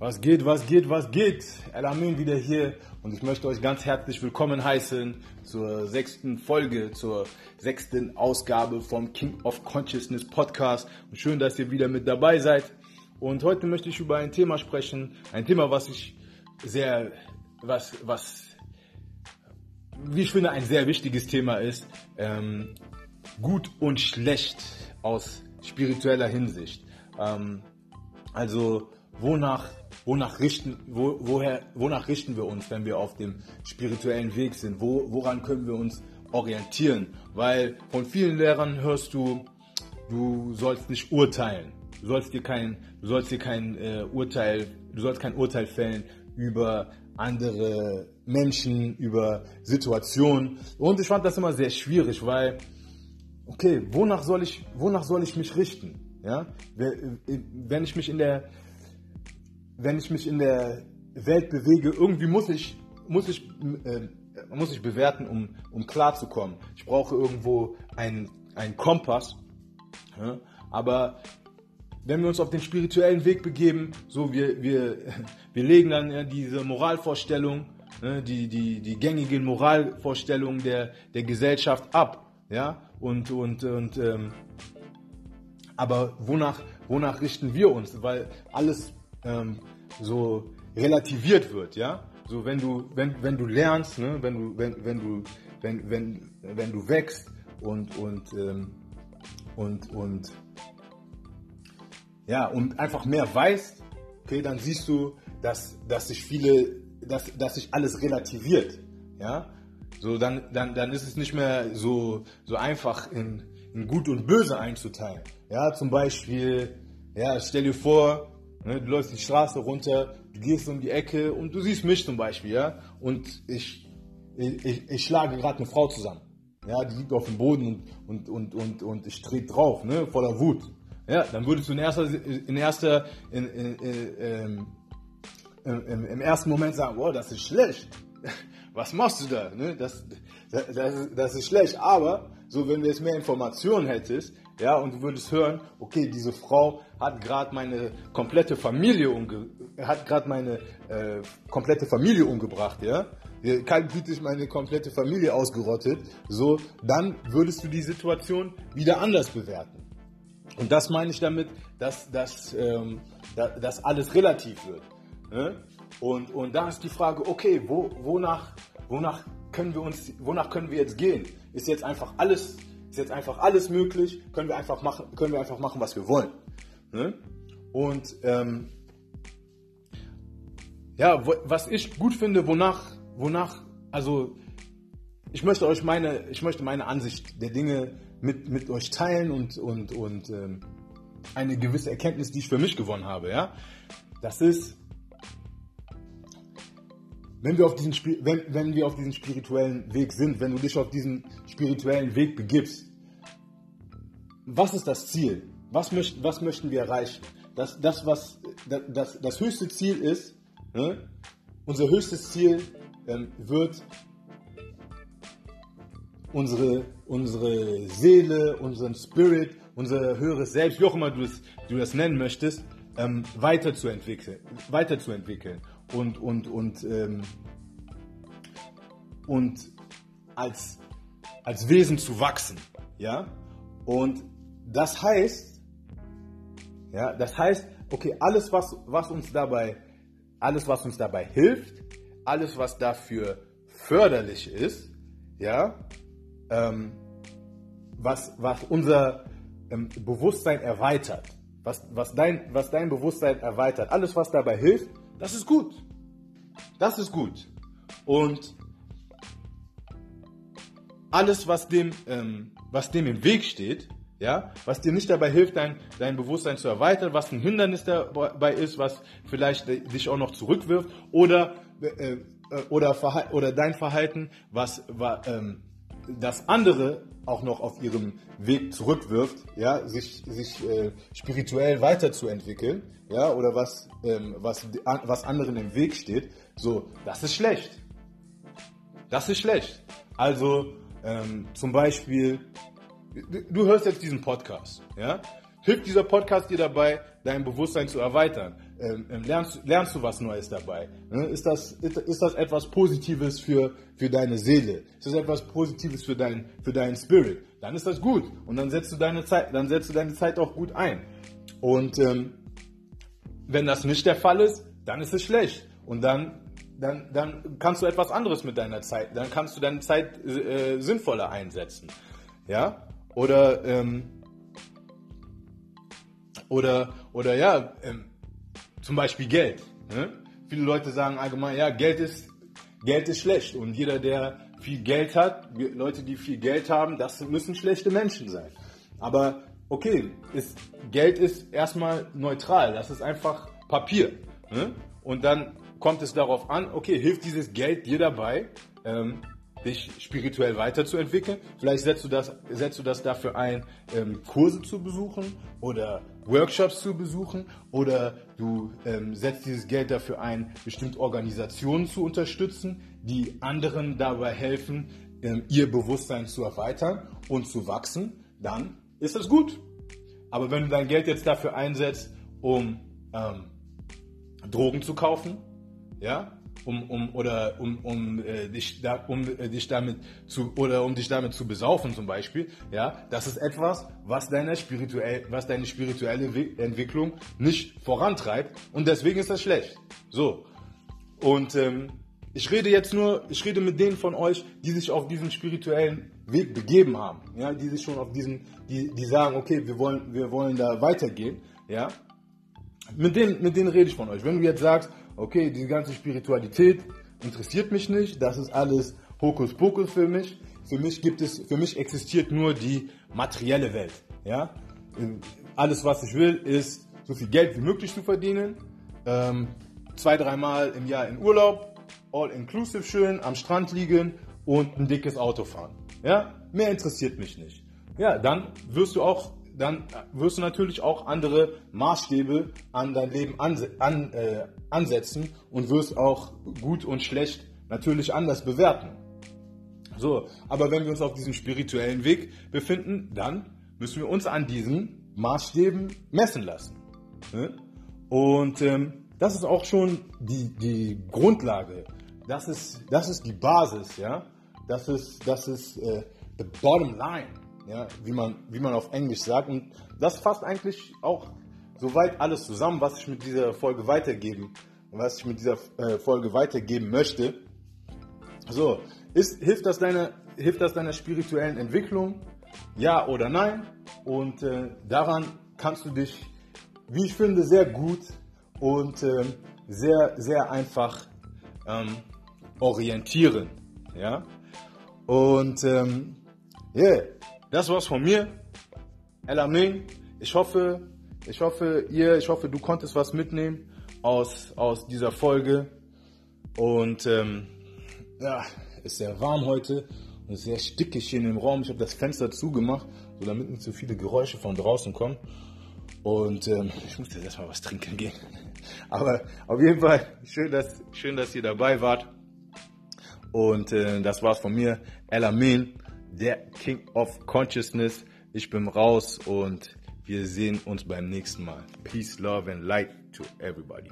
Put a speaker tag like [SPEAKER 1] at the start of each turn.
[SPEAKER 1] Was geht, was geht, was geht? Elamin wieder hier und ich möchte euch ganz herzlich willkommen heißen zur sechsten Folge, zur sechsten Ausgabe vom King of Consciousness Podcast. Und schön, dass ihr wieder mit dabei seid. Und heute möchte ich über ein Thema sprechen, ein Thema, was ich sehr, was, was, wie ich finde, ein sehr wichtiges Thema ist. Ähm, gut und schlecht aus spiritueller Hinsicht. Ähm, also wonach, wonach, richten, wo, woher, wonach richten wir uns, wenn wir auf dem spirituellen Weg sind? Wo, woran können wir uns orientieren? Weil von vielen Lehrern hörst du, du sollst nicht urteilen. Du sollst dir kein, du sollst dir kein äh, Urteil, du sollst kein Urteil fällen über andere Menschen, über Situationen. Und ich fand das immer sehr schwierig, weil, okay, wonach soll ich, wonach soll ich mich richten? Ja, wenn ich mich in der, wenn ich mich in der Welt bewege, irgendwie muss ich, muss ich, äh, muss ich bewerten, um, um klarzukommen. Ich brauche irgendwo einen, Kompass. Ja? Aber wenn wir uns auf den spirituellen Weg begeben, so wir, wir, wir legen dann ja, diese Moralvorstellung, ne, die, die, die gängigen Moralvorstellungen der, der Gesellschaft ab. Ja? Und, und, und ähm, aber wonach, wonach richten wir uns? Weil alles ähm, so relativiert wird, ja? So wenn du, wenn, wenn du lernst, ne? wenn du, wenn, wenn du, wenn, wenn, wenn du wächst und, und, ähm, und, und ja, und einfach mehr weißt, okay, dann siehst du, dass, dass sich viele, dass, dass sich alles relativiert. Ja? So, dann, dann, dann ist es nicht mehr so, so einfach in, in Gut und Böse einzuteilen. Ja, zum Beispiel, ja, stell dir vor, du läufst die Straße runter, du gehst um die Ecke und du siehst mich zum Beispiel, ja, und ich, ich, ich schlage gerade eine Frau zusammen. Ja, die liegt auf dem Boden und, und, und, und, und ich trete drauf, ne, voller Wut. Ja, dann würdest du in erster, in erster, in, in, in, ähm, im, im, ersten Moment sagen, wow, das ist schlecht. Was machst du da? Ne? Das, das, das ist schlecht. Aber so, wenn du jetzt mehr Informationen hättest, ja, und du würdest hören, okay, diese Frau hat gerade meine komplette Familie umge hat gerade meine äh, komplette Familie umgebracht, ja, kaltblütig meine komplette Familie ausgerottet, so, dann würdest du die Situation wieder anders bewerten. Und das meine ich damit, dass, dass, ähm, dass, dass alles relativ wird. Ne? Und, und da ist die Frage, okay, wo, wonach, wonach können wir uns, wonach können wir jetzt gehen? Ist jetzt einfach alles, ist jetzt einfach alles möglich? Können wir einfach machen, können wir einfach machen, was wir wollen? Ne? Und ähm, ja, was ich gut finde, wonach, wonach, also ich möchte euch meine, ich möchte meine Ansicht der Dinge mit, mit euch teilen und, und, und ähm, eine gewisse Erkenntnis, die ich für mich gewonnen habe, ja. Das ist, wenn wir auf diesen, wenn, wenn wir auf diesem spirituellen Weg sind, wenn du dich auf diesen spirituellen Weg begibst, was ist das Ziel? Was, möcht, was möchten wir erreichen? Das, das, was, das, das höchste Ziel ist, ne? unser höchstes Ziel ähm, wird unsere, unsere Seele, unseren Spirit, unser höheres Selbst, wie auch immer du, es, du das nennen möchtest, ähm, weiterzuentwickeln, weiterzuentwickeln und, und, und, ähm, und als, als Wesen zu wachsen. Ja? Und das heißt, ja, das heißt, okay, alles, was, was uns dabei, alles, was uns dabei hilft, alles, was dafür förderlich ist, ja, ähm, was, was unser ähm, Bewusstsein erweitert, was, was, dein, was dein Bewusstsein erweitert, alles, was dabei hilft, das ist gut. Das ist gut. Und alles, was dem, ähm, was dem im Weg steht, ja, was dir nicht dabei hilft, dein, dein Bewusstsein zu erweitern, was ein Hindernis dabei ist, was vielleicht dich auch noch zurückwirft, oder, äh, äh oder, oder dein Verhalten, was, was ähm, das andere auch noch auf ihrem Weg zurückwirft, ja, sich, sich äh, spirituell weiterzuentwickeln, ja, oder was, ähm, was, was anderen im Weg steht, so, das ist schlecht. Das ist schlecht. Also ähm, zum Beispiel, du hörst jetzt diesen Podcast, ja, hilft dieser Podcast dir dabei, dein Bewusstsein zu erweitern? Ähm, ähm, lernst, lernst du was Neues dabei? Ne? Ist, das, ist, das etwas Positives für, für deine Seele? Ist das etwas Positives für, dein, für deinen Spirit? Dann ist das gut. Und dann setzt du deine Zeit, dann setzt du deine Zeit auch gut ein. Und ähm, wenn das nicht der Fall ist, dann ist es schlecht. Und dann, dann, dann kannst du etwas anderes mit deiner Zeit, dann kannst du deine Zeit äh, sinnvoller einsetzen. Ja? Oder, ähm, oder, oder ja, ähm, zum Beispiel Geld. Ne? Viele Leute sagen allgemein, ja, Geld ist, Geld ist schlecht. Und jeder, der viel Geld hat, Leute, die viel Geld haben, das müssen schlechte Menschen sein. Aber okay, ist, Geld ist erstmal neutral. Das ist einfach Papier. Ne? Und dann kommt es darauf an, okay, hilft dieses Geld dir dabei, ähm, dich spirituell weiterzuentwickeln. Vielleicht setzt du das, setzt du das dafür ein, ähm, Kurse zu besuchen oder Workshops zu besuchen oder du ähm, setzt dieses Geld dafür ein, bestimmte Organisationen zu unterstützen, die anderen dabei helfen, ähm, ihr Bewusstsein zu erweitern und zu wachsen, dann ist das gut. Aber wenn du dein Geld jetzt dafür einsetzt, um ähm, Drogen zu kaufen, ja, um, um oder um, um, äh, dich da, um äh, dich damit zu oder um dich damit zu besaufen zum Beispiel, ja, das ist etwas, was deine spirituell, was deine spirituelle Entwicklung nicht vorantreibt und deswegen ist das schlecht. So und ähm, ich rede jetzt nur, ich rede mit denen von euch, die sich auf diesen spirituellen Weg begeben haben, ja, die sich schon auf diesen, die, die sagen, okay, wir wollen, wir wollen da weitergehen, ja. Mit denen, mit denen rede ich von euch. Wenn du jetzt sagst, okay, die ganze Spiritualität interessiert mich nicht, das ist alles Hokuspokus für mich. Für mich gibt es, für mich existiert nur die materielle Welt. Ja? Alles, was ich will, ist so viel Geld wie möglich zu verdienen, ähm, zwei, dreimal im Jahr in Urlaub, all inclusive schön, am Strand liegen und ein dickes Auto fahren. Ja? Mehr interessiert mich nicht. Ja, dann wirst du auch dann wirst du natürlich auch andere Maßstäbe an dein Leben anse an, äh, ansetzen und wirst auch gut und schlecht natürlich anders bewerten. So, aber wenn wir uns auf diesem spirituellen Weg befinden, dann müssen wir uns an diesen Maßstäben messen lassen. Ne? Und ähm, das ist auch schon die, die Grundlage. Das ist, das ist die Basis, ja. Das ist, das ist äh, the bottom line ja, wie man, wie man auf Englisch sagt. Und das fasst eigentlich auch soweit alles zusammen, was ich mit dieser Folge weitergeben, was ich mit dieser äh, Folge weitergeben möchte. So, ist, hilft, das deiner, hilft das deiner spirituellen Entwicklung? Ja oder nein? Und äh, daran kannst du dich, wie ich finde, sehr gut und äh, sehr, sehr einfach ähm, orientieren. Ja? Und ähm, yeah, das war's von mir. El Amin. Ich hoffe, ich hoffe, ihr, ich hoffe, du konntest was mitnehmen aus, aus dieser Folge. Und ähm, ja, ist sehr warm heute und sehr stickig hier in dem Raum. Ich habe das Fenster zugemacht, so damit nicht so viele Geräusche von draußen kommen. Und ähm, ich muss jetzt erstmal was trinken gehen. Aber auf jeden Fall schön, dass, schön, dass ihr dabei wart. Und äh, das war's von mir. El Amin der King of Consciousness. Ich bin raus und wir sehen uns beim nächsten Mal. Peace, love and light to everybody.